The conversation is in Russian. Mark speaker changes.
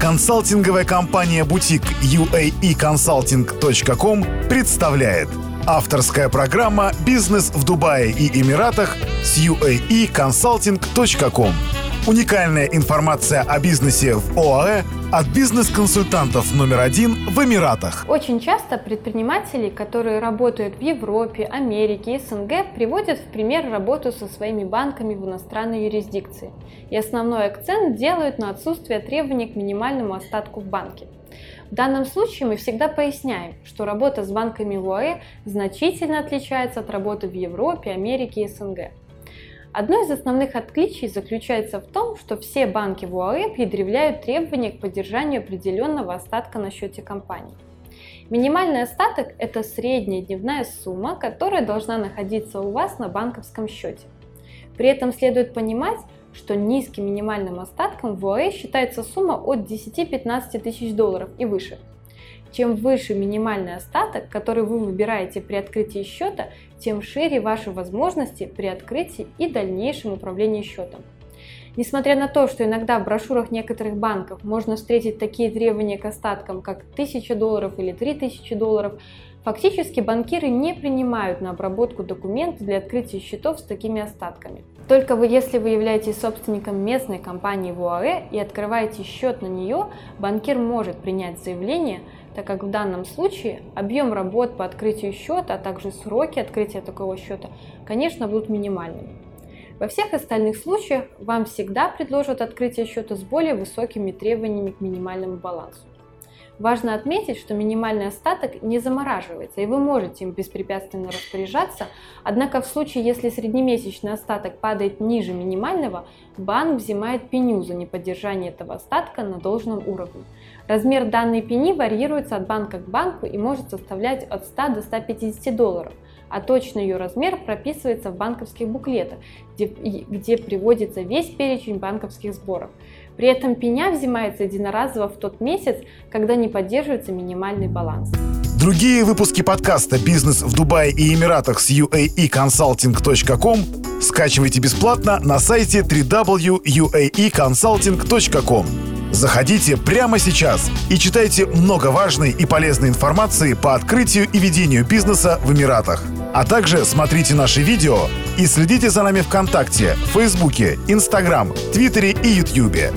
Speaker 1: Консалтинговая компания «Бутик» uaeconsulting.com представляет. Авторская программа «Бизнес в Дубае и Эмиратах» с uaeconsulting.com Уникальная информация о бизнесе в ОАЭ от бизнес-консультантов номер один в Эмиратах.
Speaker 2: Очень часто предприниматели, которые работают в Европе, Америке, СНГ, приводят в пример работу со своими банками в иностранной юрисдикции. И основной акцент делают на отсутствие требований к минимальному остатку в банке. В данном случае мы всегда поясняем, что работа с банками в ОАЭ значительно отличается от работы в Европе, Америке и СНГ. Одно из основных отличий заключается в том, что все банки в УАЭ предъявляют требования к поддержанию определенного остатка на счете компании. Минимальный остаток – это средняя дневная сумма, которая должна находиться у вас на банковском счете. При этом следует понимать, что низким минимальным остатком в УАЭ считается сумма от 10-15 тысяч долларов и выше – чем выше минимальный остаток, который вы выбираете при открытии счета, тем шире ваши возможности при открытии и дальнейшем управлении счетом. Несмотря на то, что иногда в брошюрах некоторых банков можно встретить такие требования к остаткам, как 1000 долларов или 3000 долларов, фактически банкиры не принимают на обработку документы для открытия счетов с такими остатками. Только вы, если вы являетесь собственником местной компании в УАЭ и открываете счет на нее, банкир может принять заявление – так как в данном случае объем работ по открытию счета, а также сроки открытия такого счета, конечно, будут минимальными. Во всех остальных случаях вам всегда предложат открытие счета с более высокими требованиями к минимальному балансу. Важно отметить, что минимальный остаток не замораживается, и вы можете им беспрепятственно распоряжаться, однако в случае, если среднемесячный остаток падает ниже минимального, банк взимает пеню за неподдержание этого остатка на должном уровне. Размер данной пени варьируется от банка к банку и может составлять от 100 до 150 долларов, а точный ее размер прописывается в банковских буклетах, где, где приводится весь перечень банковских сборов. При этом пеня взимается единоразово в тот месяц, когда не поддерживается минимальный баланс.
Speaker 1: Другие выпуски подкаста «Бизнес в Дубае и Эмиратах» с uaeconsulting.com скачивайте бесплатно на сайте www.uaeconsulting.com. Заходите прямо сейчас и читайте много важной и полезной информации по открытию и ведению бизнеса в Эмиратах. А также смотрите наши видео и следите за нами ВКонтакте, Фейсбуке, Инстаграм, Твиттере и Ютьюбе.